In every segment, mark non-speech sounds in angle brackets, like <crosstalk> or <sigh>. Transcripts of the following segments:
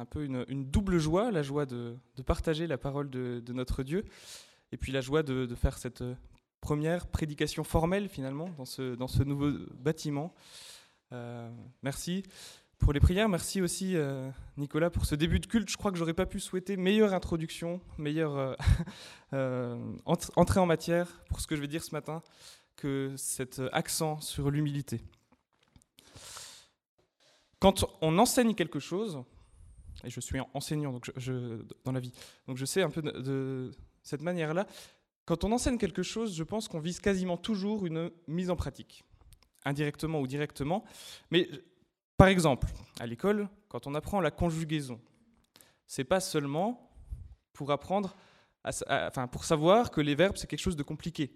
Un peu une, double joie, la joie de, partager la parole de, notre Dieu, et puis la joie de, faire cette euh, première prédication formelle finalement dans ce, dans ce nouveau bâtiment. Euh, merci pour les prières. Merci aussi Nicolas pour ce début de culte. Je crois que j'aurais pas pu souhaiter meilleure introduction, meilleure <laughs> entrée en matière pour ce que je vais dire ce matin que cet accent sur l'humilité. Quand on enseigne quelque chose, et je suis enseignant donc je, dans la vie, donc je sais un peu de, cette manière-là, quand on enseigne quelque chose, je pense qu'on vise quasiment toujours une mise en pratique, indirectement ou directement. Mais par exemple, à l'école, quand on apprend la conjugaison, c'est pas seulement pour apprendre, enfin pour savoir que les verbes c'est quelque chose de compliqué.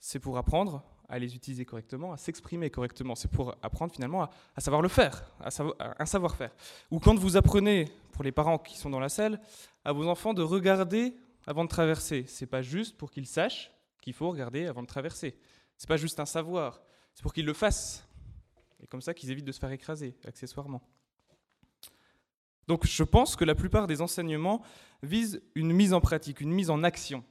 C'est pour apprendre à les utiliser correctement, à s'exprimer correctement. C'est pour apprendre finalement à, savoir le faire, à, un savoir-faire. Ou quand vous apprenez, pour les parents qui sont dans la salle, à vos enfants de regarder avant de traverser. C'est pas juste pour qu'ils sachent qu'il faut regarder avant de traverser. C'est pas juste un savoir, c'est pour qu'ils le fassent. Et comme ça qu'ils évitent de se faire écraser, accessoirement. Donc je pense que la plupart des enseignements visent une mise en pratique, une mise en action.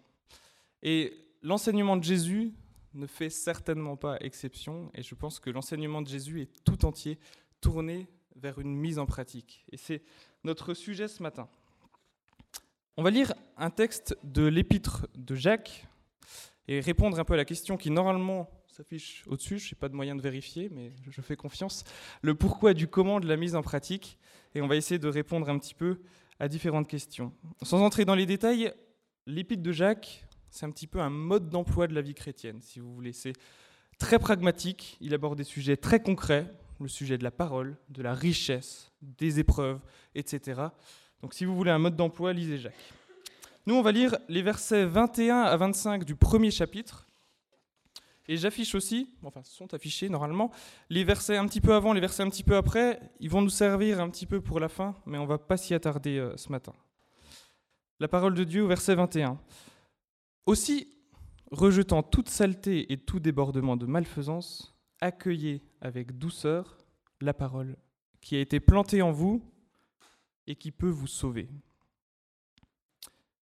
Et l'enseignement de Jésus ne fait certainement pas exception, et je pense que l'enseignement de Jésus est tout entier tourné vers une mise en pratique. Et c'est notre sujet ce matin. On va lire un texte de l'épître de Jacques et répondre un peu à la question qui normalement s'affiche au-dessus, je n'ai pas de moyen de vérifier, mais je fais confiance, le pourquoi du comment de la mise en pratique, et on va essayer de répondre un petit peu à différentes questions. Sans entrer dans les détails, l'épître de Jacques, c'est un petit peu un mode d'emploi de la vie chrétienne, si vous voulez. C'est très pragmatique, il aborde des sujets très concrets, le sujet de la parole, de la richesse, des épreuves, etc. Donc si vous voulez un mode d'emploi, lisez Jacques. Nous, on va lire les versets 21 à 25 du premier chapitre. Et j'affiche aussi, enfin, sont affichés normalement, les versets un petit peu avant, les versets un petit peu après. Ils vont nous servir un petit peu pour la fin, mais on ne va pas s'y attarder euh, ce matin. La parole de Dieu au verset 21. Aussi, rejetant toute saleté et tout débordement de malfaisance, accueillez avec douceur la parole qui a été plantée en vous et qui peut vous sauver.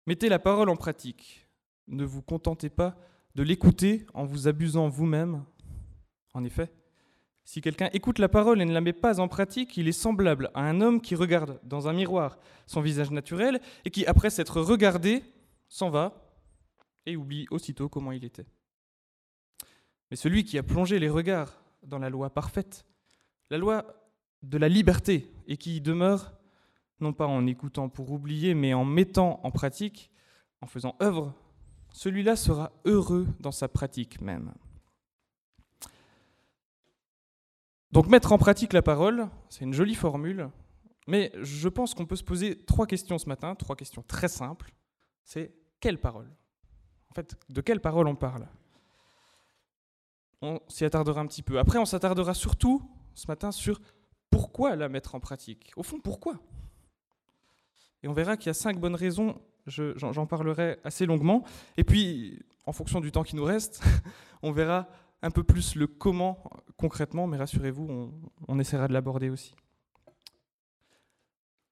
Mettez la parole en pratique. Ne vous contentez pas de l'écouter en vous abusant vous-même. En effet, si quelqu'un écoute la parole et ne la met pas en pratique, il est semblable à un homme qui regarde dans un miroir son visage naturel et qui, après s'être regardé, s'en va et oublie aussitôt comment il était. Mais celui qui a plongé les regards dans la loi parfaite, la loi de la liberté, et qui y demeure, non pas en écoutant pour oublier, mais en mettant en pratique, en faisant œuvre, celui-là sera heureux dans sa pratique même. Donc mettre en pratique la parole, c'est une jolie formule, mais je pense qu'on peut se poser trois questions ce matin, trois questions très simples. C'est quelle parole? Fait, de quelle parole on parle? On s'y attardera un petit peu. Après, on s'attardera surtout ce matin sur pourquoi la mettre en pratique. Au fond, pourquoi? Et on verra qu'il y a cinq bonnes raisons. J'en parlerai assez longuement. Et puis, en fonction du temps qui nous reste, <laughs> on verra un peu plus le comment concrètement, mais rassurez-vous, on, on essaiera de l'aborder aussi.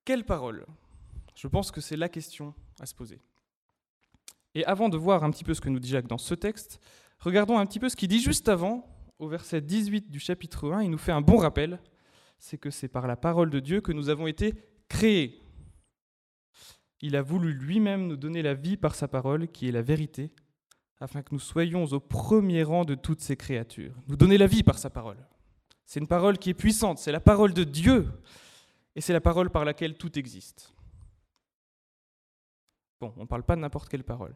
Quelle parole? Je pense que c'est la question à se poser. Et avant de voir un petit peu ce que nous dit Jacques dans ce texte, regardons un petit peu ce qu'il dit juste avant, au verset 18 du chapitre 1. Il nous fait un bon rappel, c'est que c'est par la parole de Dieu que nous avons été créés. Il a voulu lui-même nous donner la vie par sa parole, qui est la vérité, afin que nous soyons au premier rang de toutes ces créatures. Nous donner la vie par sa parole. C'est une parole qui est puissante, c'est la parole de Dieu, et c'est la parole par laquelle tout existe. On ne parle pas de n'importe quelle parole.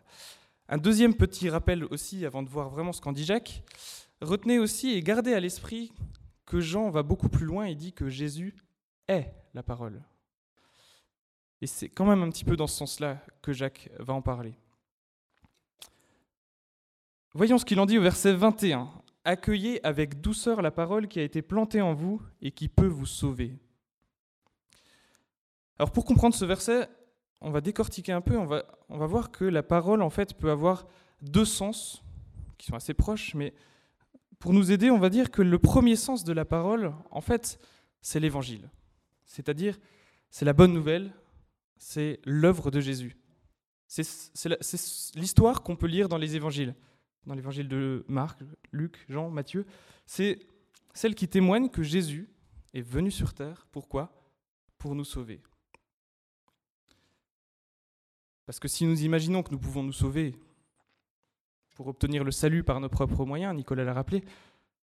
Un deuxième petit rappel aussi, avant de voir vraiment ce qu'en dit Jacques, retenez aussi et gardez à l'esprit que Jean va beaucoup plus loin et dit que Jésus est la parole. Et c'est quand même un petit peu dans ce sens-là que Jacques va en parler. Voyons ce qu'il en dit au verset 21. Accueillez avec douceur la parole qui a été plantée en vous et qui peut vous sauver. Alors pour comprendre ce verset, on va décortiquer un peu, on va, on va voir que la parole en fait peut avoir deux sens qui sont assez proches, mais pour nous aider, on va dire que le premier sens de la parole, en fait, c'est l'évangile. C'est-à-dire, c'est la bonne nouvelle, c'est l'œuvre de Jésus. C'est l'histoire qu'on peut lire dans les évangiles, dans l'évangile de Marc, Luc, Jean, Matthieu. C'est celle qui témoigne que Jésus est venu sur terre. Pourquoi? Pour nous sauver. Parce que si nous imaginons que nous pouvons nous sauver pour obtenir le salut par nos propres moyens, Nicolas l'a rappelé,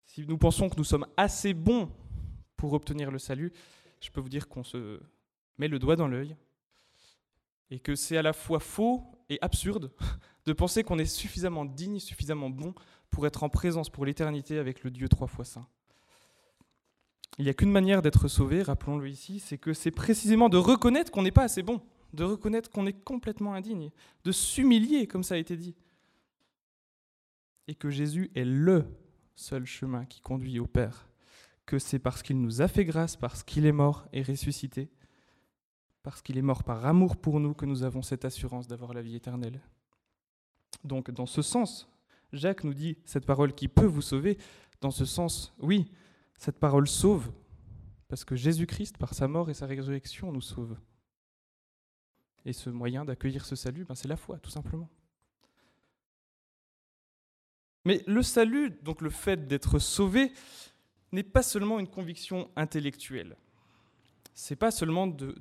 si nous pensons que nous sommes assez bons pour obtenir le salut, je peux vous dire qu'on se met le doigt dans l'œil et que c'est à la fois faux et absurde de penser qu'on est suffisamment digne, suffisamment bon pour être en présence pour l'éternité avec le Dieu trois fois saint. Il n'y a qu'une manière d'être sauvé, rappelons-le ici, c'est que c'est précisément de reconnaître qu'on n'est pas assez bon, de reconnaître qu'on est complètement indigne, de s'humilier, comme ça a été dit, et que Jésus est le seul chemin qui conduit au Père, que c'est parce qu'il nous a fait grâce, parce qu'il est mort et ressuscité, parce qu'il est mort par amour pour nous que nous avons cette assurance d'avoir la vie éternelle. Donc dans ce sens, Jacques nous dit cette parole qui peut vous sauver, dans ce sens, oui, cette parole sauve, parce que Jésus-Christ, par sa mort et sa résurrection, nous sauve. Et ce moyen d'accueillir ce salut, ben c'est la foi, tout simplement. Mais le salut, donc le fait d'être sauvé, n'est pas seulement une conviction intellectuelle. C'est pas seulement de,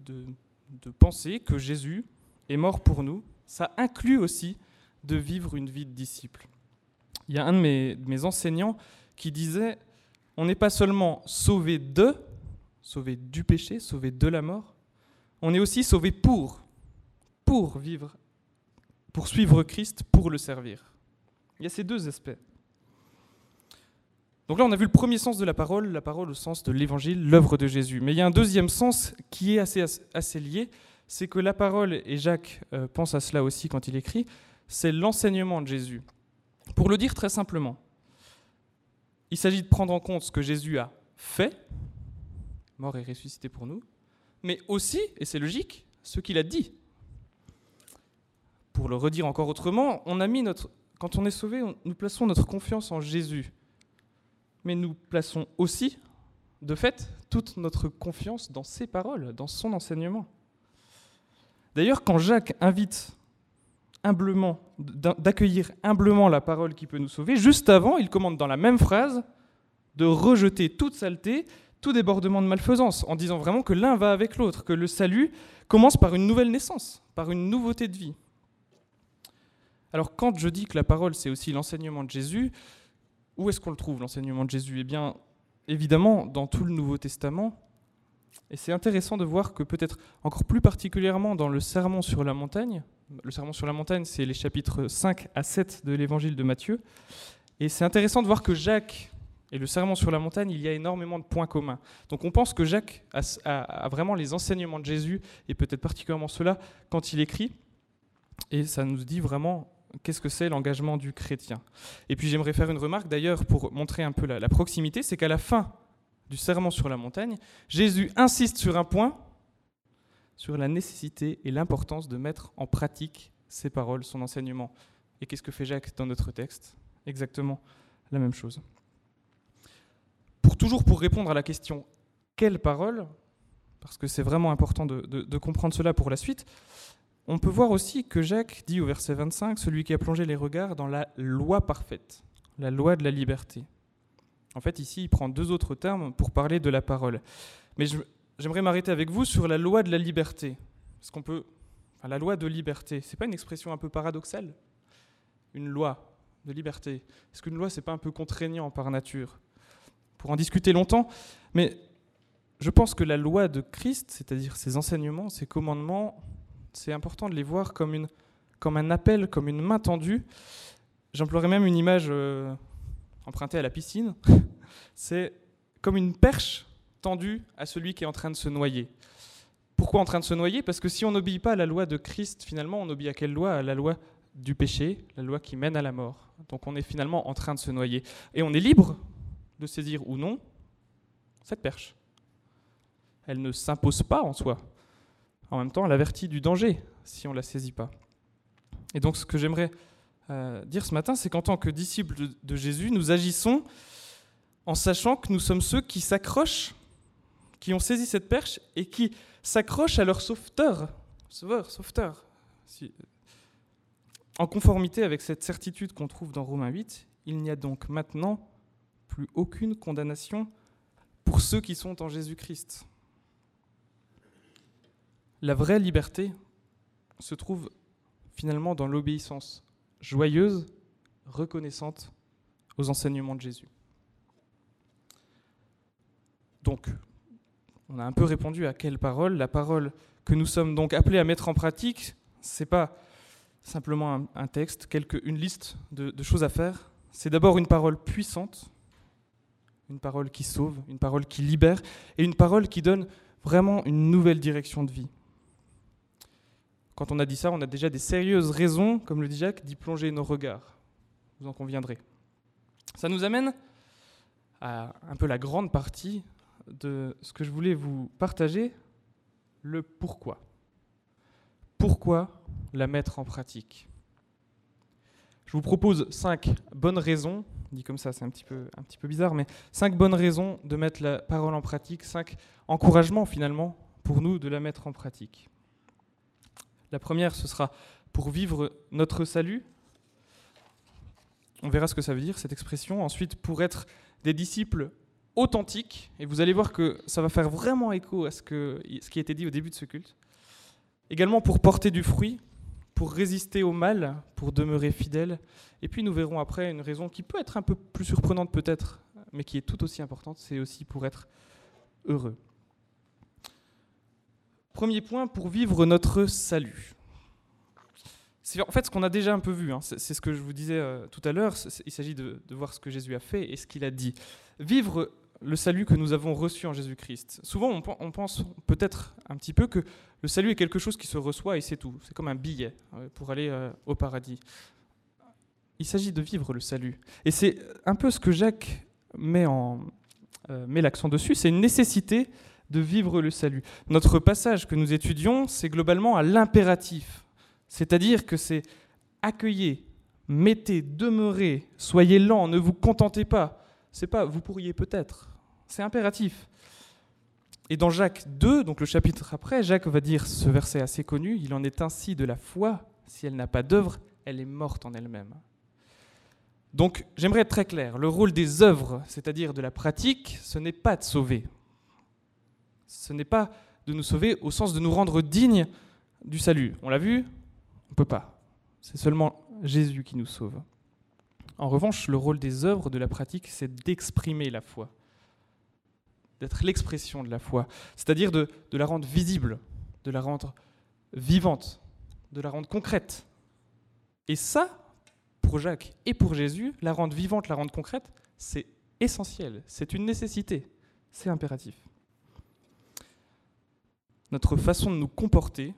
penser que Jésus est mort pour nous, ça inclut aussi de vivre une vie de disciple. Il y a un de mes, de mes enseignants qui disait on n'est pas seulement sauvé de, sauvé du péché, sauvé de la mort, on est aussi sauvé pour, pour vivre, pour suivre Christ, pour le servir. Il y a ces deux aspects. Donc là, on a vu le premier sens de la parole, la parole au sens de l'évangile, l'œuvre de Jésus. Mais il y a un deuxième sens qui est assez, assez lié, c'est que la parole, et Jacques euh, pense à cela aussi quand il écrit, c'est l'enseignement de Jésus. Pour le dire très simplement, il s'agit de prendre en compte ce que Jésus a fait, mort et ressuscité pour nous, mais aussi, et c'est logique, ce qu'il a dit. Pour le redire encore autrement, on a mis notre, quand on est sauvé, nous plaçons notre confiance en Jésus. Mais nous plaçons aussi, de fait, toute notre confiance dans ses paroles, dans son enseignement. D'ailleurs, quand Jacques invite humblement, d'accueillir humblement la parole qui peut nous sauver, juste avant, il commande dans la même phrase de rejeter toute saleté, tout débordement de malfaisance, en disant vraiment que l'un va avec l'autre, que le salut commence par une nouvelle naissance, par une nouveauté de vie. Alors quand je dis que la parole, c'est aussi l'enseignement de Jésus, où est-ce qu'on le trouve, l'enseignement de Jésus? Eh bien, évidemment, dans tout le Nouveau Testament. Et c'est intéressant de voir que peut-être encore plus particulièrement dans le Sermon sur la montagne, le Sermon sur la montagne, c'est les chapitres 5 à 7 de l'évangile de Matthieu, et c'est intéressant de voir que Jacques et le Sermon sur la montagne, il y a énormément de points communs. Donc on pense que Jacques a, a vraiment les enseignements de Jésus, et peut-être particulièrement cela, quand il écrit, et ça nous dit vraiment qu'est-ce que c'est l'engagement du chrétien. Et puis j'aimerais faire une remarque d'ailleurs pour montrer un peu la, proximité, c'est qu'à la fin du serment sur la montagne, Jésus insiste sur un point, sur la nécessité et l'importance de mettre en pratique ses paroles, son enseignement. Et qu'est-ce que fait Jacques dans notre texte? Exactement la même chose. Pour toujours pour répondre à la question quelle parole, parce que c'est vraiment important de comprendre cela pour la suite, on peut voir aussi que Jacques dit au verset 25, celui qui a plongé les regards dans la loi parfaite, la loi de la liberté. En fait, ici, il prend deux autres termes pour parler de la parole. Mais j'aimerais m'arrêter avec vous sur la loi de la liberté. Parce qu'on peut. la loi de liberté, c'est pas une expression un peu paradoxale? Une loi de liberté. Est-ce qu'une loi, c'est pas un peu contraignant par nature? Pour en discuter longtemps, mais je pense que la loi de Christ, c'est-à-dire ses enseignements, ses commandements, c'est important de les voir comme, une, comme un appel, comme une main tendue. J'emploierais même une image euh, empruntée à la piscine. <laughs> c'est comme une perche tendue à celui qui est en train de se noyer. Pourquoi en train de se noyer? Parce que si on n'obéit pas à la loi de Christ, finalement, on obéit à quelle loi? À la loi du péché, la loi qui mène à la mort. Donc on est finalement en train de se noyer. Et on est libre de saisir ou non cette perche. Elle ne s'impose pas en soi. En même temps, elle avertit du danger si on ne la saisit pas. Et donc ce que j'aimerais euh, dire ce matin, c'est qu'en tant que disciples de, Jésus, nous agissons en sachant que nous sommes ceux qui s'accrochent, qui ont saisi cette perche et qui s'accrochent à leur sauveteur, sauveur, sauveteur. En conformité avec cette certitude qu'on trouve dans Romains 8, il n'y a donc maintenant plus aucune condamnation pour ceux qui sont en Jésus-Christ. La vraie liberté se trouve finalement dans l'obéissance joyeuse, reconnaissante aux enseignements de Jésus. Donc, on a un peu répondu à quelle parole La parole que nous sommes donc appelés à mettre en pratique, c'est pas simplement un, texte, une liste de choses à faire. C'est d'abord une parole puissante, une parole qui sauve, une parole qui libère, et une parole qui donne vraiment une nouvelle direction de vie. Quand on a dit ça, on a déjà des sérieuses raisons, comme le dit Jacques, d'y plonger nos regards. Vous en conviendrez. Ça nous amène à un peu la grande partie de ce que je voulais vous partager, le pourquoi. Pourquoi la mettre en pratique? Je vous propose cinq bonnes raisons, dit comme ça c'est un petit, peu, bizarre, mais cinq bonnes raisons de mettre la parole en pratique, cinq encouragements finalement pour nous de la mettre en pratique. La première, ce sera pour vivre notre salut. On verra ce que ça veut dire, cette expression. Ensuite, pour être des disciples authentiques. Et vous allez voir que ça va faire vraiment écho à ce, ce qui a été dit au début de ce culte. Également pour porter du fruit, pour résister au mal, pour demeurer fidèle. Et puis nous verrons après une raison qui peut être un peu plus surprenante peut-être, mais qui est tout aussi importante, c'est aussi pour être heureux. Premier point, pour vivre notre salut. C'est en fait ce qu'on a déjà un peu vu, hein. c'est ce que je vous disais euh, tout à l'heure, il s'agit de, voir ce que Jésus a fait et ce qu'il a dit. Vivre le salut que nous avons reçu en Jésus-Christ. Souvent, on, pense peut-être un petit peu que le salut est quelque chose qui se reçoit et c'est tout. C'est comme un billet euh, pour aller euh, au paradis. Il s'agit de vivre le salut. Et c'est un peu ce que Jacques met, met l'accent dessus, c'est une nécessité de vivre le salut. Notre passage que nous étudions, c'est globalement à l'impératif, c'est-à-dire que c'est accueillez, mettez, demeurez, soyez lents, ne vous contentez pas. C'est pas vous pourriez peut-être, c'est impératif. Et dans Jacques 2, donc le chapitre après, Jacques va dire ce verset assez connu, il en est ainsi de la foi, si elle n'a pas d'œuvre, elle est morte en elle-même. Donc j'aimerais être très clair, le rôle des œuvres, c'est-à-dire de la pratique, ce n'est pas de sauver. Ce n'est pas de nous sauver au sens de nous rendre dignes du salut. On l'a vu On ne peut pas. C'est seulement Jésus qui nous sauve. En revanche, le rôle des œuvres, de la pratique, c'est d'exprimer la foi, d'être l'expression de la foi, c'est-à-dire de, de, la rendre visible, de la rendre vivante, de la rendre concrète. Et ça, pour Jacques et pour Jésus, la rendre vivante, la rendre concrète, c'est essentiel, c'est une nécessité, c'est impératif notre façon de nous comporter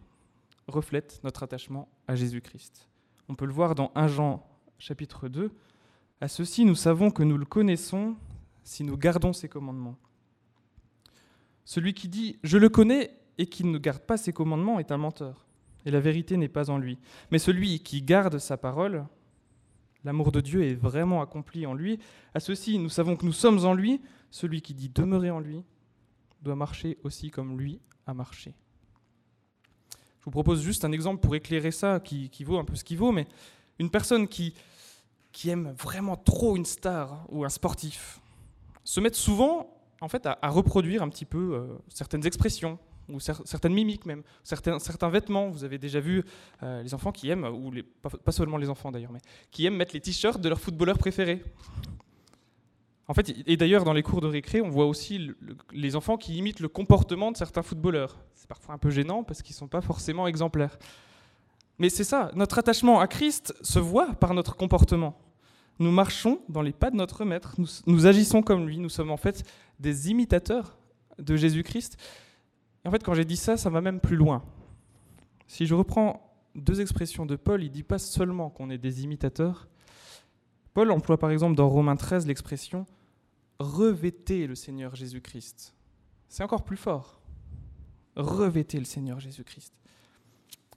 reflète notre attachement à Jésus-Christ. On peut le voir dans 1 Jean chapitre 2. À ceci, nous savons que nous le connaissons si nous gardons ses commandements. Celui qui dit ⁇ Je le connais ⁇ et qui ne garde pas ses commandements est un menteur, et la vérité n'est pas en lui. Mais celui qui garde sa parole, l'amour de Dieu est vraiment accompli en lui. À ceci, nous savons que nous sommes en lui. Celui qui dit ⁇ Demeurez en lui ⁇ doit marcher aussi comme lui à marcher. Je vous propose juste un exemple pour éclairer ça, qui, vaut un peu ce qu'il vaut, mais une personne qui, qui aime vraiment trop une star ou un sportif se met souvent en fait, à, reproduire un petit peu euh, certaines expressions, ou certaines mimiques même, certains, vêtements. Vous avez déjà vu euh, les enfants qui aiment, ou pas, seulement les enfants d'ailleurs, mais qui aiment mettre les t-shirts de leur footballeur préféré. En fait, et d'ailleurs, dans les cours de récré, on voit aussi les enfants qui imitent le comportement de certains footballeurs. C'est parfois un peu gênant parce qu'ils ne sont pas forcément exemplaires. Mais c'est ça, notre attachement à Christ se voit par notre comportement. Nous marchons dans les pas de notre Maître, nous, agissons comme lui, nous sommes en fait des imitateurs de Jésus-Christ. en fait, quand j'ai dit ça, ça va même plus loin. Si je reprends deux expressions de Paul, il ne dit pas seulement qu'on est des imitateurs. Paul emploie par exemple dans Romains 13 l'expression revêtez le Seigneur Jésus-Christ. C'est encore plus fort. Revêtez le Seigneur Jésus-Christ.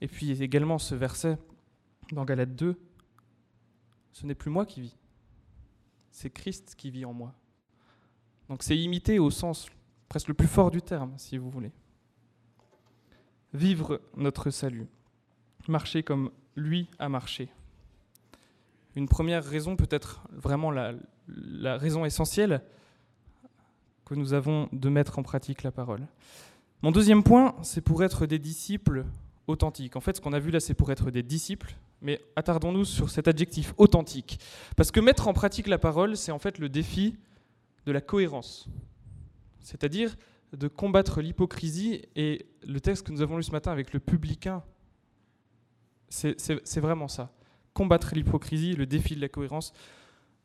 Et puis également ce verset dans Galates 2, ce n'est plus moi qui vis, c'est Christ qui vit en moi. Donc c'est imiter au sens presque le plus fort du terme, si vous voulez. Vivre notre salut, marcher comme lui a marché. Une première raison, peut-être vraiment la, la raison essentielle que nous avons de mettre en pratique la parole. Mon deuxième point, c'est pour être des disciples authentiques. En fait, ce qu'on a vu là, c'est pour être des disciples, mais attardons-nous sur cet adjectif authentique. Parce que mettre en pratique la parole, c'est en fait le défi de la cohérence. C'est-à-dire de combattre l'hypocrisie et le texte que nous avons lu ce matin avec le publicain, c'est vraiment ça. Combattre l'hypocrisie, le défi de la cohérence.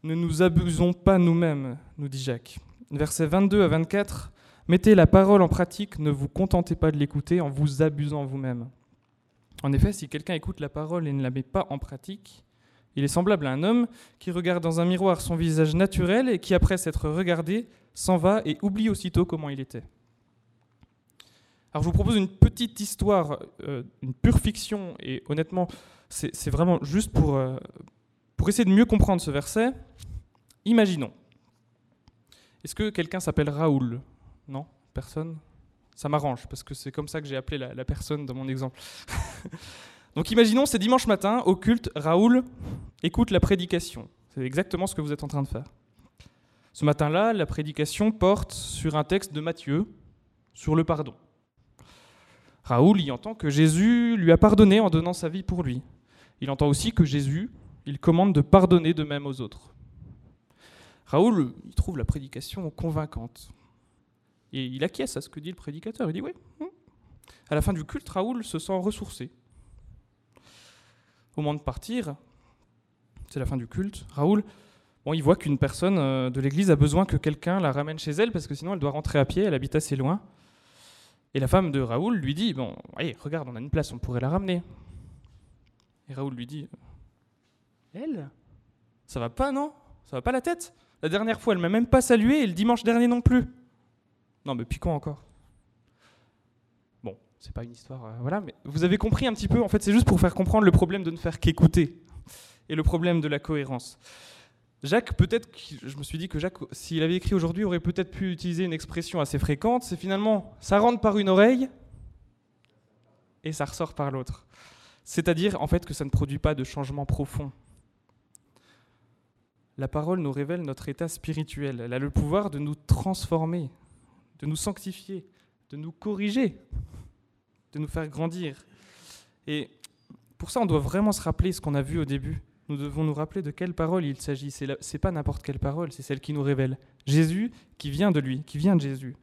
Ne nous abusons pas nous-mêmes, nous dit Jacques. Versets 22 à 24, mettez la parole en pratique, ne vous contentez pas de l'écouter en vous abusant vous-même. En effet, si quelqu'un écoute la parole et ne la met pas en pratique, il est semblable à un homme qui regarde dans un miroir son visage naturel et qui, après s'être regardé, s'en va et oublie aussitôt comment il était. Alors je vous propose une petite histoire, euh, une pure fiction, et honnêtement, c'est vraiment juste pour, euh, pour essayer de mieux comprendre ce verset. Imaginons. Est-ce que quelqu'un s'appelle Raoul? Non? Personne? Ça m'arrange, parce que c'est comme ça que j'ai appelé la, personne dans mon exemple. <laughs> Donc imaginons, c'est dimanche matin, au culte, Raoul écoute la prédication. C'est exactement ce que vous êtes en train de faire. Ce matin-là, la prédication porte sur un texte de Matthieu, sur le pardon. Raoul y entend que Jésus lui a pardonné en donnant sa vie pour lui. Il entend aussi que Jésus, il commande de pardonner de même aux autres. Raoul, il trouve la prédication convaincante. Et il acquiesce à ce que dit le prédicateur. Il dit oui. Hum. À la fin du culte, Raoul se sent ressourcé. Au moment de partir, c'est la fin du culte, Raoul, bon, il voit qu'une personne euh, de l'église a besoin que quelqu'un la ramène chez elle parce que sinon elle doit rentrer à pied, elle habite assez loin. Et la femme de Raoul lui dit Bon, allez, regarde, on a une place, on pourrait la ramener. Et Raoul lui dit Elle Ça va pas, non? Ça va pas la tête? La dernière fois, elle m'a même pas salué et le dimanche dernier non plus. Non, mais puis quoi encore Bon, c'est pas une histoire. Euh, voilà, mais vous avez compris un petit peu. En fait, c'est juste pour faire comprendre le problème de ne faire qu'écouter et le problème de la cohérence. Jacques, peut-être, je me suis dit que Jacques, s'il avait écrit aujourd'hui, aurait peut-être pu utiliser une expression assez fréquente, c'est finalement, ça rentre par une oreille et ça ressort par l'autre. C'est-à-dire, en fait, que ça ne produit pas de changement profond. La parole nous révèle notre état spirituel. Elle a le pouvoir de nous transformer, de nous sanctifier, de nous corriger, de nous faire grandir. Et pour ça, on doit vraiment se rappeler ce qu'on a vu au début nous devons nous rappeler de quelle parole il s'agit. Ce n'est pas n'importe quelle parole, c'est celle qui nous révèle Jésus qui vient de lui, qui vient de Jésus.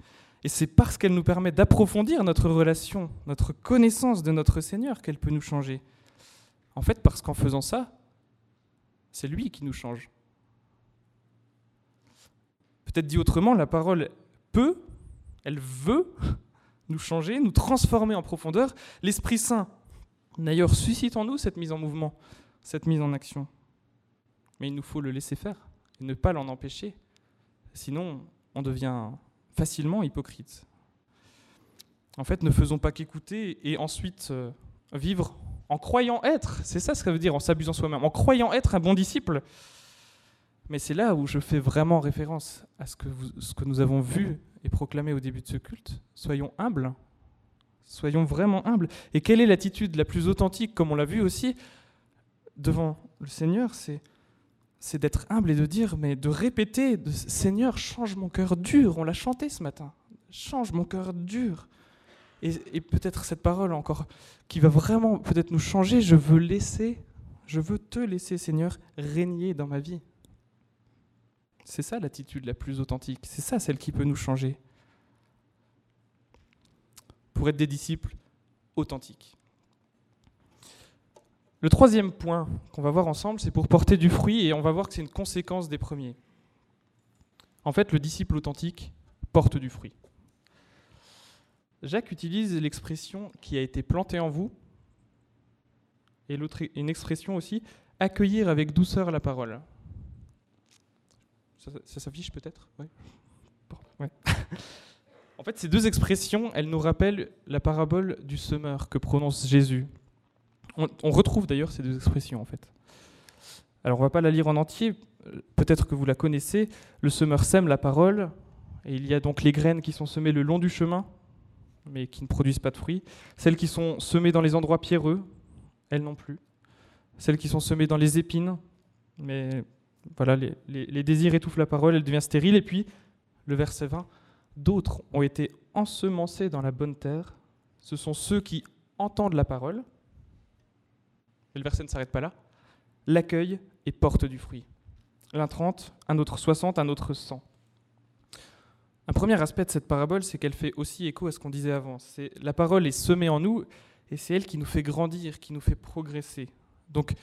Et c'est parce qu'elle nous permet d'approfondir notre relation, notre connaissance de notre Seigneur qu'elle peut nous changer. En fait, parce qu'en faisant ça, c'est lui qui nous change. Peut-être dit autrement, la parole peut, elle veut nous changer, nous transformer en profondeur. L'Esprit Saint, d'ailleurs, suscite en nous cette mise en mouvement cette mise en action. Mais il nous faut le laisser faire et ne pas l'en empêcher. Sinon, on devient facilement hypocrite. En fait, ne faisons pas qu'écouter et ensuite euh, vivre en croyant être. C'est ça ce que ça veut dire en s'abusant soi-même. En croyant être un bon disciple. Mais c'est là où je fais vraiment référence à ce que, nous avons vu et proclamé au début de ce culte. Soyons humbles. Soyons vraiment humbles. Et quelle est l'attitude la plus authentique, comme on l'a vu aussi devant le Seigneur, c'est d'être humble et de dire, mais de répéter, Seigneur, change mon cœur dur. On l'a chanté ce matin. Change mon cœur dur. Et, et peut-être cette parole encore qui va vraiment peut-être nous changer. Je veux laisser, je veux te laisser, Seigneur, régner dans ma vie. C'est ça l'attitude la plus authentique. C'est ça celle qui peut nous changer. Pour être des disciples authentiques. Le troisième point qu'on va voir ensemble, c'est pour porter du fruit, et on va voir que c'est une conséquence des premiers. En fait, le disciple authentique porte du fruit. Jacques utilise l'expression qui a été plantée en vous, et une expression aussi, accueillir avec douceur la parole. Ça, s'affiche peut-être <laughs> En fait, ces deux expressions, elles nous rappellent la parabole du semeur que prononce Jésus. On, on retrouve d'ailleurs ces deux expressions en fait. Alors on ne va pas la lire en entier, peut-être que vous la connaissez. Le semeur sème la parole, et il y a donc les graines qui sont semées le long du chemin, mais qui ne produisent pas de fruits. Celles qui sont semées dans les endroits pierreux, elles non plus. Celles qui sont semées dans les épines, mais voilà, les, désirs étouffent la parole, elle devient stérile. Et puis, le verset 20, d'autres ont été ensemencés dans la bonne terre. Ce sont ceux qui entendent la parole. Et le verset ne s'arrête pas là. L'accueil et portent du fruit. L'un 30, un autre 60, un autre 100. Un premier aspect de cette parabole, c'est qu'elle fait aussi écho à ce qu'on disait avant. C'est la parole est semée en nous et c'est elle qui nous fait grandir, qui nous fait progresser. Donc,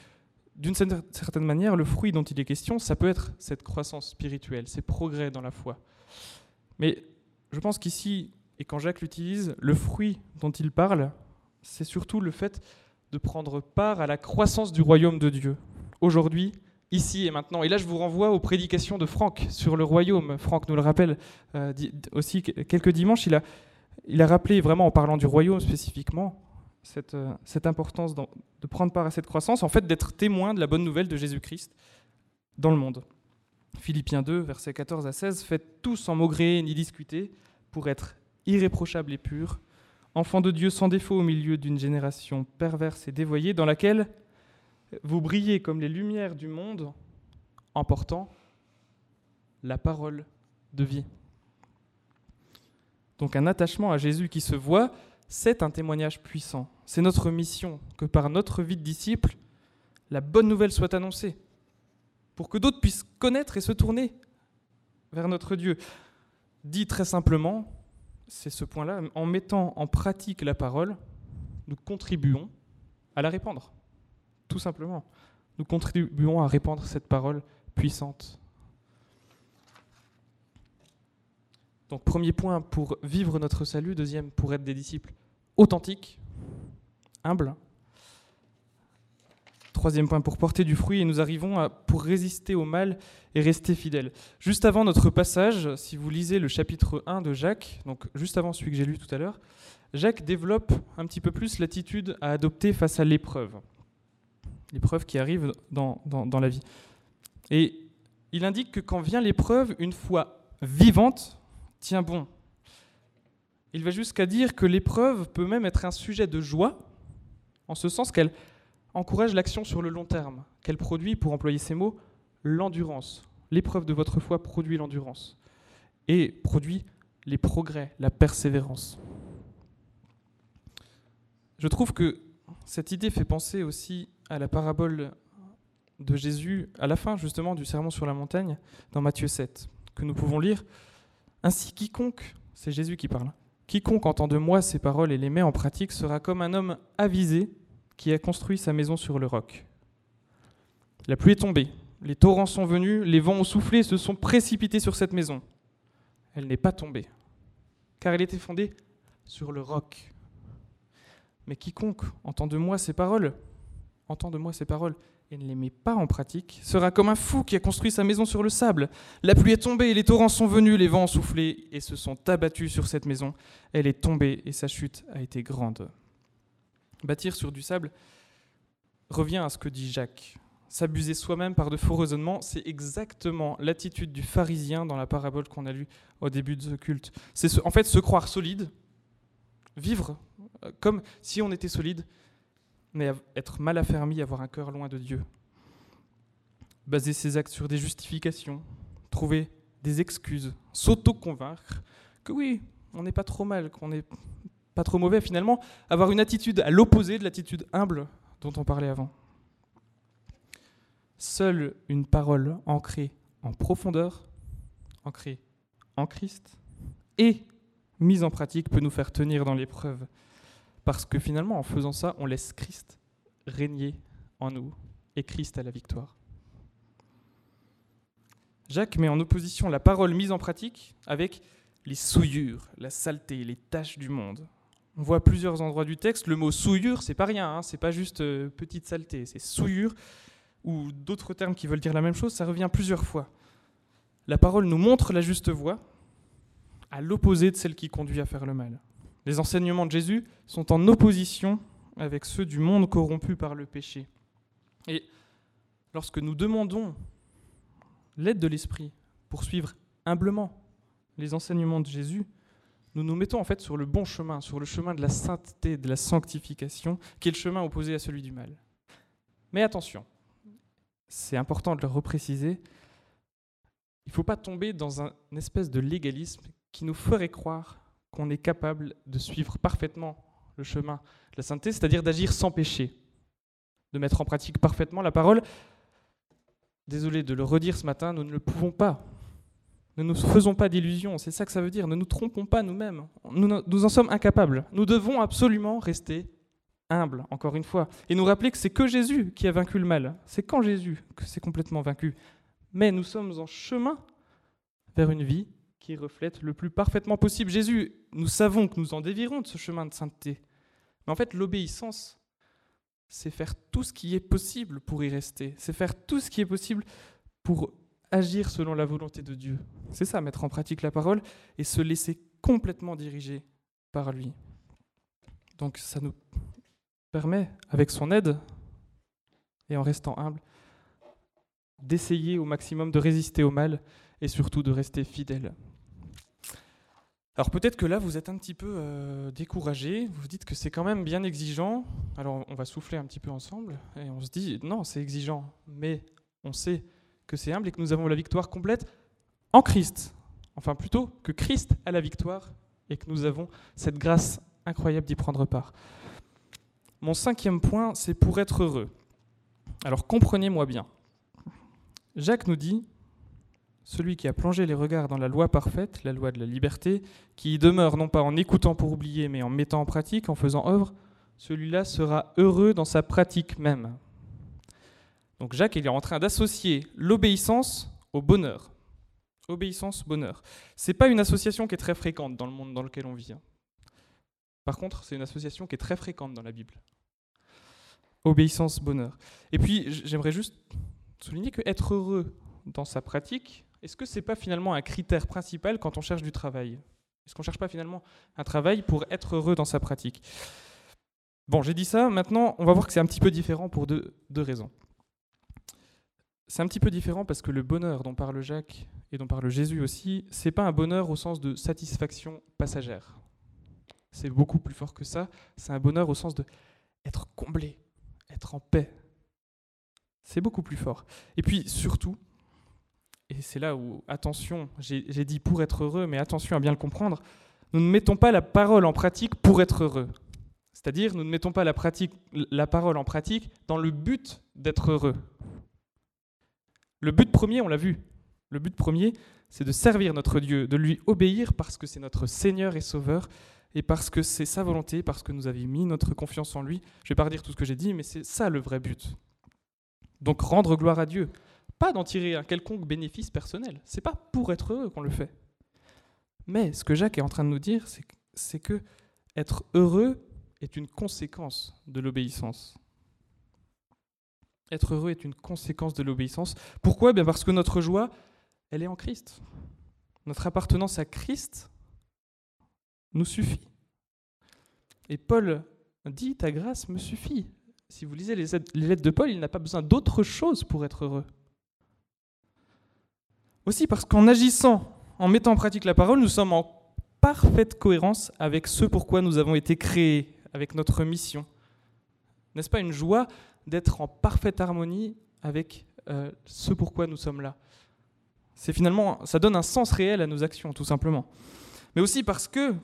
d'une certaine manière, le fruit dont il est question, ça peut être cette croissance spirituelle, ces progrès dans la foi. Mais je pense qu'ici, et quand Jacques l'utilise, le fruit dont il parle, c'est surtout le fait de prendre part à la croissance du royaume de Dieu. Aujourd'hui, ici et maintenant. Et là, je vous renvoie aux prédications de Franck sur le royaume. Franck nous le rappelle euh, aussi quelques dimanches. Il a, il a rappelé vraiment en parlant du royaume spécifiquement cette, euh, cette importance de prendre part à cette croissance, en fait d'être témoin de la bonne nouvelle de Jésus-Christ dans le monde. Philippiens 2, versets 14 à 16, Faites tout sans maugréer ni discuter, pour être irréprochables et purs, enfants de Dieu sans défaut au milieu d'une génération perverse et dévoyée, dans laquelle vous brillez comme les lumières du monde en portant la parole de vie. Donc un attachement à Jésus qui se voit, c'est un témoignage puissant. C'est notre mission que par notre vie de disciple, la bonne nouvelle soit annoncée, pour que d'autres puissent connaître et se tourner vers notre Dieu. Dit très simplement, c'est ce point-là, en mettant en pratique la parole, nous contribuons à la répandre, tout simplement. Nous contribuons à répandre cette parole puissante. Donc premier point pour vivre notre salut, deuxième pour être des disciples authentiques, humbles. Troisième point pour porter du fruit et nous arrivons à pour résister au mal et rester fidèles. Juste avant notre passage, si vous lisez le chapitre 1 de Jacques, donc juste avant celui que j'ai lu tout à l'heure, Jacques développe un petit peu plus l'attitude à adopter face à l'épreuve. L'épreuve qui arrive dans, dans, dans la vie. Et il indique que quand vient l'épreuve, une foi vivante Tiens bon. Il va jusqu'à dire que l'épreuve peut même être un sujet de joie, en ce sens qu'elle encourage l'action sur le long terme, qu'elle produit, pour employer ces mots, l'endurance. L'épreuve de votre foi produit l'endurance et produit les progrès, la persévérance. Je trouve que cette idée fait penser aussi à la parabole de Jésus à la fin justement du sermon sur la montagne dans Matthieu 7, que nous pouvons lire ainsi, quiconque, c'est Jésus qui parle, quiconque entend de moi ces paroles et les met en pratique sera comme un homme avisé qui a construit sa maison sur le roc. La pluie est tombée, les torrents sont venus, les vents ont soufflé, se sont précipités sur cette maison. Elle n'est pas tombée, car elle était fondée sur le roc. Mais quiconque entend de moi ces paroles, entend de moi ces paroles et ne les met pas en pratique sera comme un fou qui a construit sa maison sur le sable. La pluie est tombée, les torrents sont venus, les vents ont soufflé et se sont abattus sur cette maison. Elle est tombée et sa chute a été grande. Bâtir sur du sable revient à ce que dit Jacques. S'abuser soi-même par de faux raisonnements, c'est exactement l'attitude du pharisien dans la parabole qu'on a lue au début de ce culte. C'est en fait se croire solide, vivre euh, comme si on était solide, mais être mal affermi, avoir un cœur loin de Dieu. Baser ses actes sur des justifications, trouver des excuses, s'auto-convaincre que oui, on n'est pas trop mal, qu'on n'est pas trop mauvais finalement, avoir une attitude à l'opposé de l'attitude humble dont on parlait avant. Seule une parole ancrée en profondeur, ancrée en Christ et mise en pratique peut nous faire tenir dans l'épreuve parce que finalement, en faisant ça, on laisse Christ régner en nous et Christ à la victoire. Jacques met en opposition la parole mise en pratique avec les souillures, la saleté, les taches du monde. On voit plusieurs endroits du texte, le mot souillure, c'est pas rien, hein, c'est pas juste euh, petite saleté, c'est souillure, ou d'autres termes qui veulent dire la même chose, ça revient plusieurs fois. La parole nous montre la juste voie, à l'opposé de celle qui conduit à faire le mal. Les enseignements de Jésus sont en opposition avec ceux du monde corrompu par le péché. Et lorsque nous demandons l'aide de l'Esprit pour suivre humblement les enseignements de Jésus, nous nous mettons en fait sur le bon chemin, sur le chemin de la sainteté, de la sanctification, qui est le chemin opposé à celui du mal. Mais attention, c'est important de le repréciser, il ne faut pas tomber dans un espèce de légalisme qui nous ferait croire qu'on est capable de suivre parfaitement le chemin de la sainteté, c'est-à-dire d'agir sans péché, de mettre en pratique parfaitement la parole. Désolé de le redire ce matin, nous ne le pouvons pas. Ne nous faisons pas d'illusions, c'est ça que ça veut dire. Ne nous trompons pas nous-mêmes. Nous, nous en sommes incapables. Nous devons absolument rester humbles, encore une fois, et nous rappeler que c'est que Jésus qui a vaincu le mal. C'est quand Jésus que c'est complètement vaincu. Mais nous sommes en chemin vers une vie qui reflète le plus parfaitement possible Jésus. Nous savons que nous en dévirons de ce chemin de sainteté. Mais en fait, l'obéissance, c'est faire tout ce qui est possible pour y rester. C'est faire tout ce qui est possible pour agir selon la volonté de Dieu. C'est ça, mettre en pratique la parole et se laisser complètement diriger par lui. Donc ça nous permet, avec son aide et en restant humble, d'essayer au maximum de résister au mal et surtout de rester fidèle. Alors peut-être que là, vous êtes un petit peu euh, découragé, vous vous dites que c'est quand même bien exigeant. Alors on va souffler un petit peu ensemble et on se dit, non, c'est exigeant, mais on sait que c'est humble et que nous avons la victoire complète en Christ. Enfin plutôt que Christ a la victoire et que nous avons cette grâce incroyable d'y prendre part. Mon cinquième point, c'est pour être heureux. Alors comprenez-moi bien. Jacques nous dit, celui qui a plongé les regards dans la loi parfaite, la loi de la liberté, qui y demeure non pas en écoutant pour oublier, mais en mettant en pratique, en faisant œuvre, celui-là sera heureux dans sa pratique même. Donc Jacques il est en train d'associer l'obéissance au bonheur. Obéissance, bonheur. C'est pas une association qui est très fréquente dans le monde dans lequel on vit. Hein. Par contre, c'est une association qui est très fréquente dans la Bible. Obéissance, bonheur. Et puis, j'aimerais juste souligner que être heureux dans sa pratique, est-ce que ce n'est pas finalement un critère principal quand on cherche du travail? Est-ce qu'on ne cherche pas finalement un travail pour être heureux dans sa pratique? Bon, j'ai dit ça, maintenant on va voir que c'est un petit peu différent pour deux, raisons. C'est un petit peu différent parce que le bonheur dont parle Jacques et dont parle Jésus aussi, c'est pas un bonheur au sens de satisfaction passagère. C'est beaucoup plus fort que ça. C'est un bonheur au sens de être comblé, être en paix. C'est beaucoup plus fort. Et puis surtout, et c'est là où, attention, j'ai dit pour être heureux, mais attention à bien le comprendre, nous ne mettons pas la parole en pratique pour être heureux. C'est-à-dire, nous ne mettons pas la, parole en pratique dans le but d'être heureux. Le but premier, on l'a vu, le but premier, c'est de servir notre Dieu, de lui obéir parce que c'est notre Seigneur et Sauveur, et parce que c'est sa volonté, parce que nous avions mis notre confiance en lui. Je ne vais pas redire tout ce que j'ai dit, mais c'est ça le vrai but. Donc rendre gloire à Dieu, pas d'en tirer un quelconque bénéfice personnel. C'est pas pour être heureux qu'on le fait. Mais ce que Jacques est en train de nous dire, c'est que être heureux est une conséquence de l'obéissance. Être heureux est une conséquence de l'obéissance. Pourquoi? Bien Parce que notre joie, elle est en Christ. Notre appartenance à Christ nous suffit. Et Paul dit, ta grâce me suffit. Si vous lisez les lettres de Paul, il n'a pas besoin d'autre chose pour être heureux. Aussi parce qu'en agissant, en mettant en pratique la parole, nous sommes en parfaite cohérence avec ce pourquoi nous avons été créés, avec notre mission. N'est-ce pas une joie d'être en parfaite harmonie avec euh, ce pourquoi nous sommes là? C'est finalement, ça donne un sens réel à nos actions, tout simplement. Mais aussi parce que,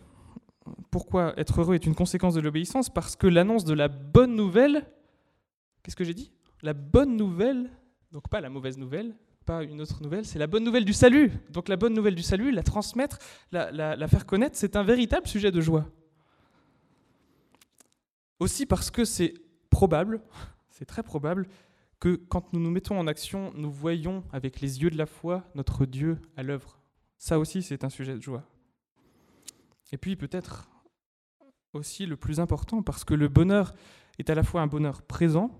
pourquoi être heureux est une conséquence de l'obéissance? Parce que l'annonce de la bonne nouvelle, qu'est-ce que j'ai dit? La bonne nouvelle, donc pas la mauvaise nouvelle, pas une autre nouvelle, c'est la bonne nouvelle du salut. Donc la bonne nouvelle du salut, la transmettre, la, faire connaître, c'est un véritable sujet de joie. Aussi parce que c'est probable, c'est très probable, que quand nous nous mettons en action, nous voyons avec les yeux de la foi notre Dieu à l'œuvre. Ça aussi, c'est un sujet de joie. Et puis peut-être aussi le plus important, parce que le bonheur est à la fois un bonheur présent,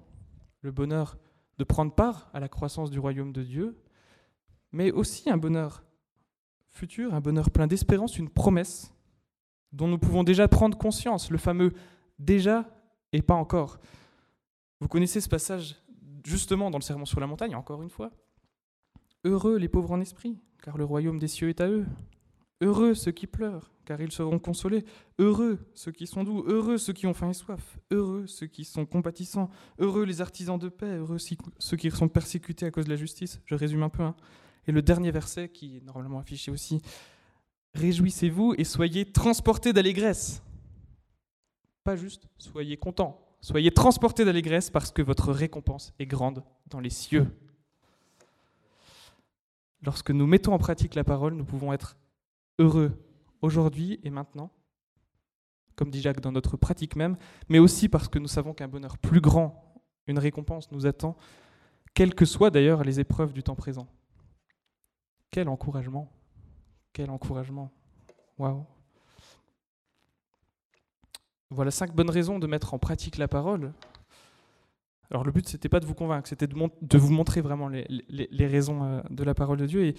le bonheur de prendre part à la croissance du royaume de Dieu, mais aussi un bonheur futur, un bonheur plein d'espérance, une promesse dont nous pouvons déjà prendre conscience, le fameux déjà et pas encore. Vous connaissez ce passage justement dans le Sermon sur la montagne, encore une fois. Heureux les pauvres en esprit, car le royaume des cieux est à eux. Heureux ceux qui pleurent, car ils seront consolés. Heureux ceux qui sont doux. Heureux ceux qui ont faim et soif. Heureux ceux qui sont compatissants. Heureux les artisans de paix. Heureux ceux qui sont persécutés à cause de la justice. Je résume un peu. Hein. Et le dernier verset, qui est normalement affiché aussi Réjouissez-vous et soyez transportés d'allégresse. Pas juste, soyez contents. Soyez transportés d'allégresse parce que votre récompense est grande dans les cieux. Lorsque nous mettons en pratique la parole, nous pouvons être heureux aujourd'hui et maintenant, comme dit Jacques dans notre pratique même, mais aussi parce que nous savons qu'un bonheur plus grand, une récompense nous attend, quelles que soient d'ailleurs les épreuves du temps présent. Quel encouragement Quel encouragement Waouh Voilà cinq bonnes raisons de mettre en pratique la parole. Alors le but, c'était pas de vous convaincre, c'était de, vous montrer vraiment les, raisons euh, de la parole de Dieu. Et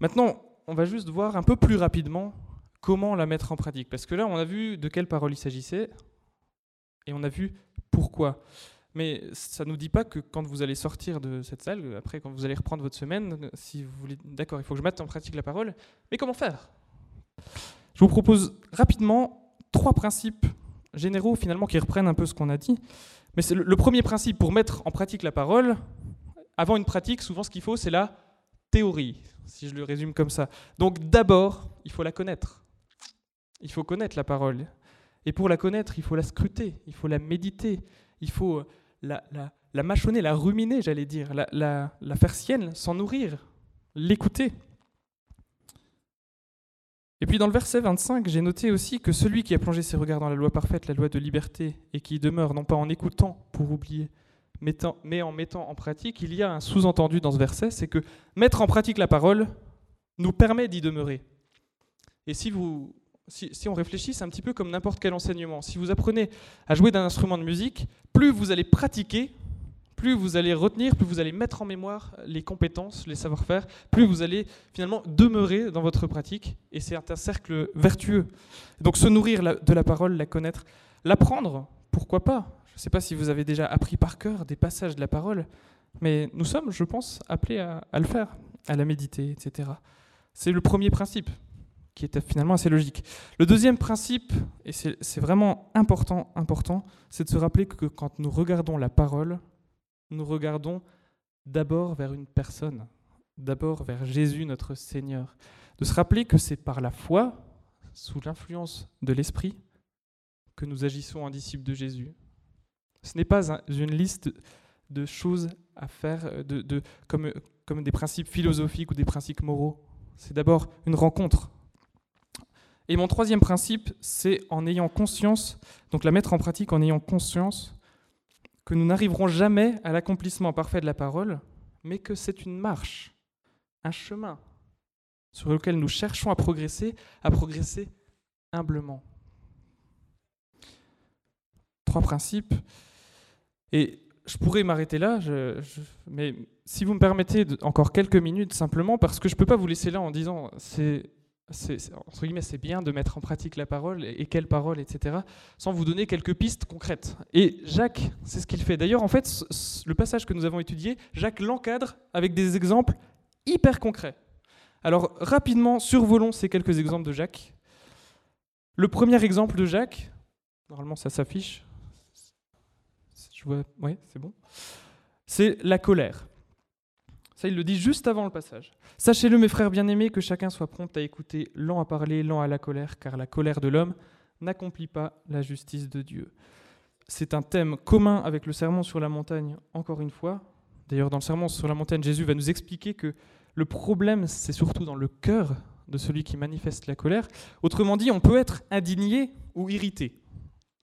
maintenant, on va juste voir un peu plus rapidement comment la mettre en pratique. Parce que là, on a vu de quelle parole il s'agissait, et on a vu pourquoi. Mais ça ne nous dit pas que quand vous allez sortir de cette salle, après quand vous allez reprendre votre semaine, si vous voulez, d'accord, il faut que je mette en pratique la parole, mais comment faire? Je vous propose rapidement trois principes généraux finalement qui reprennent un peu ce qu'on a dit. Mais c'est le, premier principe pour mettre en pratique la parole. Avant une pratique, souvent ce qu'il faut, c'est la théorie, si je le résume comme ça. Donc d'abord, il faut la connaître. Il faut connaître la parole. Et pour la connaître, il faut la scruter, il faut la méditer, il faut la, la, mâchonner, la ruminer, j'allais dire, la, la faire sienne, s'en nourrir, l'écouter. Et puis dans le verset 25, j'ai noté aussi que celui qui a plongé ses regards dans la loi parfaite, la loi de liberté, et qui demeure non pas en écoutant pour oublier, mais en mettant en pratique, il y a un sous-entendu dans ce verset, c'est que mettre en pratique la parole nous permet d'y demeurer. Et si, vous, si, on réfléchit, c'est un petit peu comme n'importe quel enseignement. Si vous apprenez à jouer d'un instrument de musique, plus vous allez pratiquer, plus vous allez retenir, plus vous allez mettre en mémoire les compétences, les savoir-faire, plus vous allez finalement demeurer dans votre pratique. Et c'est un cercle vertueux. Donc se nourrir de la parole, la connaître, l'apprendre, pourquoi pas? Ne sais pas si vous avez déjà appris par cœur des passages de la parole, mais nous sommes, je pense, appelés à, à le faire, à la méditer, etc. C'est le premier principe qui est finalement assez logique. Le deuxième principe, et c'est vraiment important, important, c'est de se rappeler que quand nous regardons la parole, nous regardons d'abord vers une personne, d'abord vers Jésus notre Seigneur. De se rappeler que c'est par la foi, sous l'influence de l'Esprit, que nous agissons en disciples de Jésus. Ce n'est pas une liste de choses à faire de, comme, comme des principes philosophiques ou des principes moraux. C'est d'abord une rencontre. Et mon troisième principe, c'est en ayant conscience, donc la mettre en pratique en ayant conscience que nous n'arriverons jamais à l'accomplissement parfait de la parole, mais que c'est une marche, un chemin sur lequel nous cherchons à progresser, à progresser humblement. Trois principes. Et je pourrais m'arrêter là, mais si vous me permettez encore quelques minutes simplement, parce que je ne peux pas vous laisser là en disant c'est entre guillemets, c'est bien de mettre en pratique la parole et, quelle parole, etc., sans vous donner quelques pistes concrètes. Et Jacques, c'est ce qu'il fait. D'ailleurs, en fait, le passage que nous avons étudié, Jacques l'encadre avec des exemples hyper concrets. Alors, rapidement, survolons ces quelques exemples de Jacques. Le premier exemple de Jacques, normalement ça s'affiche. Oui, c'est bon. C'est la colère. Ça, il le dit juste avant le passage. Sachez-le, mes frères bien-aimés, que chacun soit prompt à écouter, lent à parler, lent à la colère, car la colère de l'homme n'accomplit pas la justice de Dieu. C'est un thème commun avec le sermon sur la montagne, encore une fois. D'ailleurs, dans le sermon sur la montagne, Jésus va nous expliquer que le problème, c'est surtout dans le cœur de celui qui manifeste la colère. Autrement dit, on peut être indigné ou irrité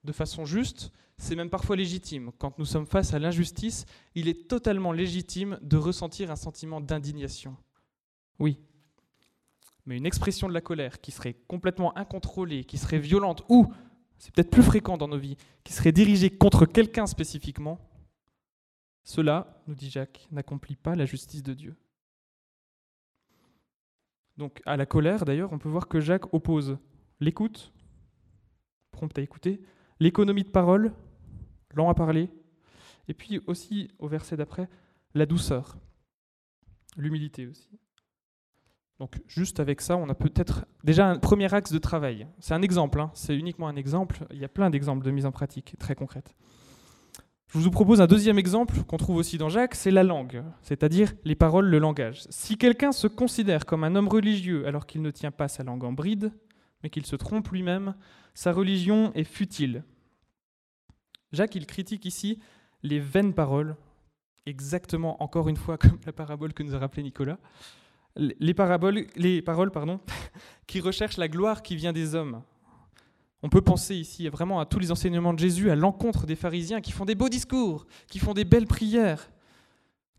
de façon juste, c'est même parfois légitime. Quand nous sommes face à l'injustice, il est totalement légitime de ressentir un sentiment d'indignation. Oui. Mais une expression de la colère qui serait complètement incontrôlée, qui serait violente, ou, c'est peut-être plus fréquent dans nos vies, qui serait dirigée contre quelqu'un spécifiquement, cela, nous dit Jacques, n'accomplit pas la justice de Dieu. Donc à la colère, d'ailleurs, on peut voir que Jacques oppose l'écoute, prompt à écouter, l'économie de parole, lent à parler, et puis aussi au verset d'après, la douceur, l'humilité aussi. Donc juste avec ça, on a peut-être déjà un premier axe de travail. C'est un exemple, hein. c'est uniquement un exemple. Il y a plein d'exemples de mise en pratique très concrètes. Je vous propose un deuxième exemple qu'on trouve aussi dans Jacques, c'est la langue, c'est-à-dire les paroles, le langage. Si quelqu'un se considère comme un homme religieux alors qu'il ne tient pas sa langue en bride, mais qu'il se trompe lui-même, sa religion est futile. Jacques, il critique ici les vaines paroles, exactement encore une fois <laughs> comme la parabole que nous a rappelé Nicolas, les, paraboles, les paroles pardon, <laughs> qui recherchent la gloire qui vient des hommes. On peut penser ici vraiment à tous les enseignements de Jésus à l'encontre des pharisiens qui font des beaux discours, qui font des belles prières,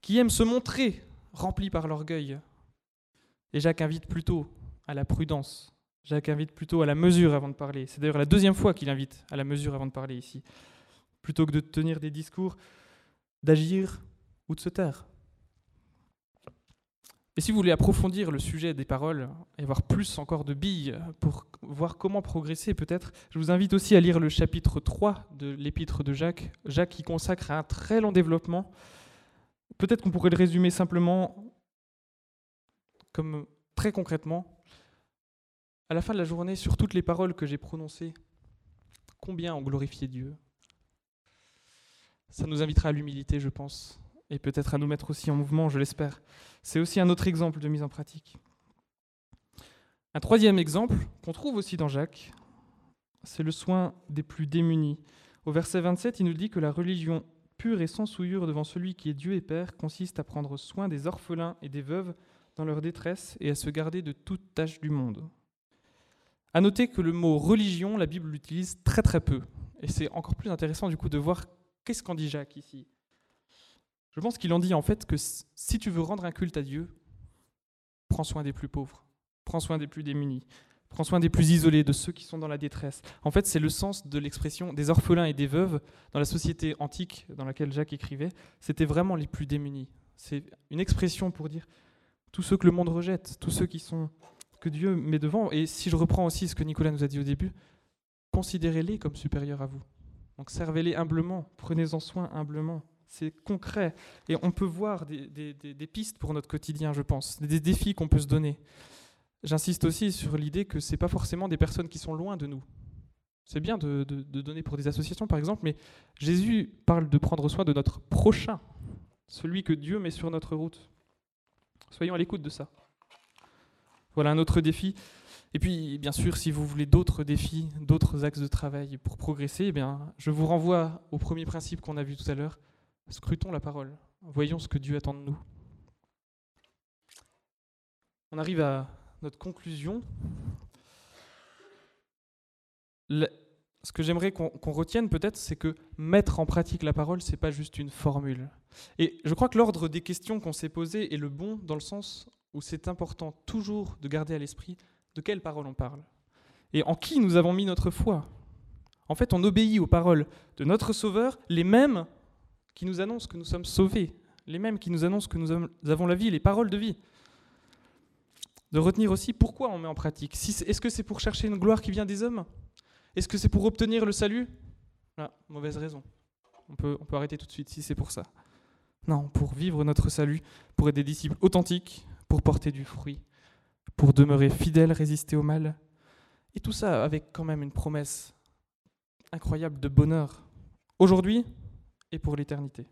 qui aiment se montrer remplis par l'orgueil. Et Jacques invite plutôt à la prudence. Jacques invite plutôt à la mesure avant de parler. C'est d'ailleurs la deuxième fois qu'il invite à la mesure avant de parler ici. Plutôt que de tenir des discours, d'agir ou de se taire. Et si vous voulez approfondir le sujet des paroles et avoir plus encore de billes pour voir comment progresser peut-être, je vous invite aussi à lire le chapitre 3 de l'épître de Jacques. Jacques qui consacre un très long développement. Peut-être qu'on pourrait le résumer simplement comme très concrètement. À la fin de la journée, sur toutes les paroles que j'ai prononcées, combien ont glorifié Dieu? Ça nous invitera à l'humilité, je pense, et peut-être à nous mettre aussi en mouvement, je l'espère. C'est aussi un autre exemple de mise en pratique. Un troisième exemple qu'on trouve aussi dans Jacques, c'est le soin des plus démunis. Au verset 27, il nous dit que la religion pure et sans souillure devant celui qui est Dieu et Père consiste à prendre soin des orphelins et des veuves dans leur détresse et à se garder de toute tâche du monde. À noter que le mot religion, la Bible l'utilise très très peu. Et c'est encore plus intéressant du coup de voir qu'est-ce qu'en dit Jacques ici? Je pense qu'il en dit en fait que si tu veux rendre un culte à Dieu, prends soin des plus pauvres, prends soin des plus démunis, prends soin des plus isolés, de ceux qui sont dans la détresse. En fait, c'est le sens de l'expression des orphelins et des veuves dans la société antique dans laquelle Jacques écrivait. C'était vraiment les plus démunis. C'est une expression pour dire tous ceux que le monde rejette, tous ceux qui sont que Dieu met devant. Et si je reprends aussi ce que Nicolas nous a dit au début, considérez-les comme supérieurs à vous. Donc servez-les humblement, prenez-en soin humblement c'est concret. Et on peut voir des, pistes pour notre quotidien, je pense, des défis qu'on peut se donner. J'insiste aussi sur l'idée que ce n'est pas forcément des personnes qui sont loin de nous. C'est bien de, donner pour des associations, par exemple, mais Jésus parle de prendre soin de notre prochain, celui que Dieu met sur notre route. Soyons à l'écoute de ça. Voilà un autre défi. Et puis, bien sûr, si vous voulez d'autres défis, d'autres axes de travail pour progresser, eh bien, je vous renvoie au premier principe qu'on a vu tout à l'heure, Scrutons la parole. Voyons ce que Dieu attend de nous. On arrive à notre conclusion. ce que j'aimerais qu'on retienne peut-être, c'est que mettre en pratique la parole, c'est pas juste une formule. Et je crois que l'ordre des questions qu'on s'est posées est le bon dans le sens où c'est important toujours de garder à l'esprit de quelle parole on parle et en qui nous avons mis notre foi. En fait, on obéit aux paroles de notre Sauveur, les mêmes qui nous annoncent que nous sommes sauvés, les mêmes qui nous annoncent que nous avons la vie, les paroles de vie. De retenir aussi pourquoi on met en pratique. Est-ce que c'est pour chercher une gloire qui vient des hommes? Est-ce que c'est pour obtenir le salut? Ah, Mauvaise raison. On peut arrêter tout de suite si c'est pour ça. Non, pour vivre notre salut, pour être des disciples authentiques, pour porter du fruit, pour demeurer fidèles, résister au mal. Et tout ça avec quand même une promesse incroyable de bonheur. Aujourd'hui, et pour l'éternité.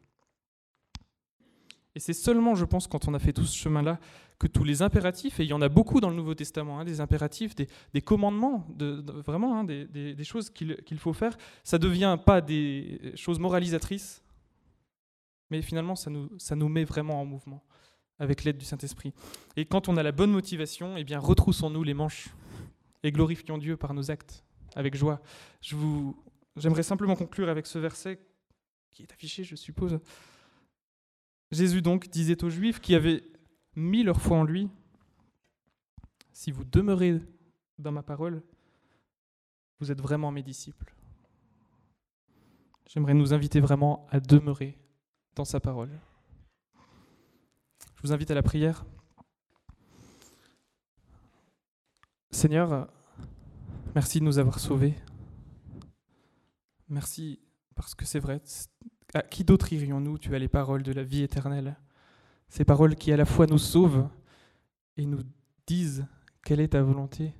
Et c'est seulement, je pense, quand on a fait tout ce chemin-là, que tous les impératifs, et il y en a beaucoup dans le Nouveau Testament, hein, des impératifs, des, commandements, de, vraiment hein, des, choses qu'il faut faire, ça ne devient pas des choses moralisatrices, mais finalement, ça nous met vraiment en mouvement avec l'aide du Saint-Esprit. Et quand on a la bonne motivation, eh bien, retroussons-nous les manches et glorifions Dieu par nos actes, avec joie. J'aimerais simplement conclure avec ce verset qui est affiché, je suppose. Jésus donc disait aux Juifs qui avaient mis leur foi en lui, si vous demeurez dans ma parole, vous êtes vraiment mes disciples. J'aimerais nous inviter vraiment à demeurer dans sa parole. Vous invite à la prière. Seigneur, merci de nous avoir sauvés. Merci parce que c'est vrai. À qui d'autre irions-nous? Tu as les paroles de la vie éternelle. Ces paroles qui à la fois nous sauvent et nous disent quelle est ta volonté,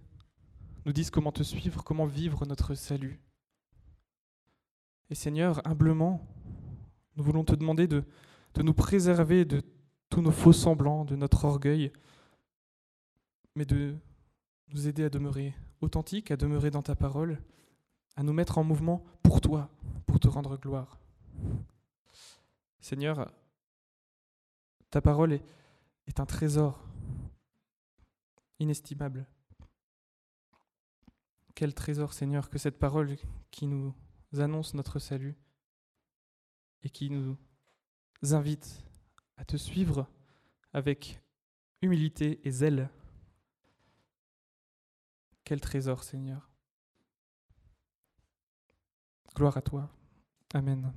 nous disent comment te suivre, comment vivre notre salut. Et Seigneur, humblement, nous voulons te demander de, de nous préserver de tous nos faux semblants, de notre orgueil, mais de nous aider à demeurer authentiques, à demeurer dans ta parole, à nous mettre en mouvement pour toi, pour te rendre gloire. Seigneur, ta parole est, un trésor inestimable. Quel trésor, Seigneur, que cette parole qui nous annonce notre salut et qui nous invite à te suivre avec humilité et zèle. Quel trésor, Seigneur. Gloire à toi. Amen.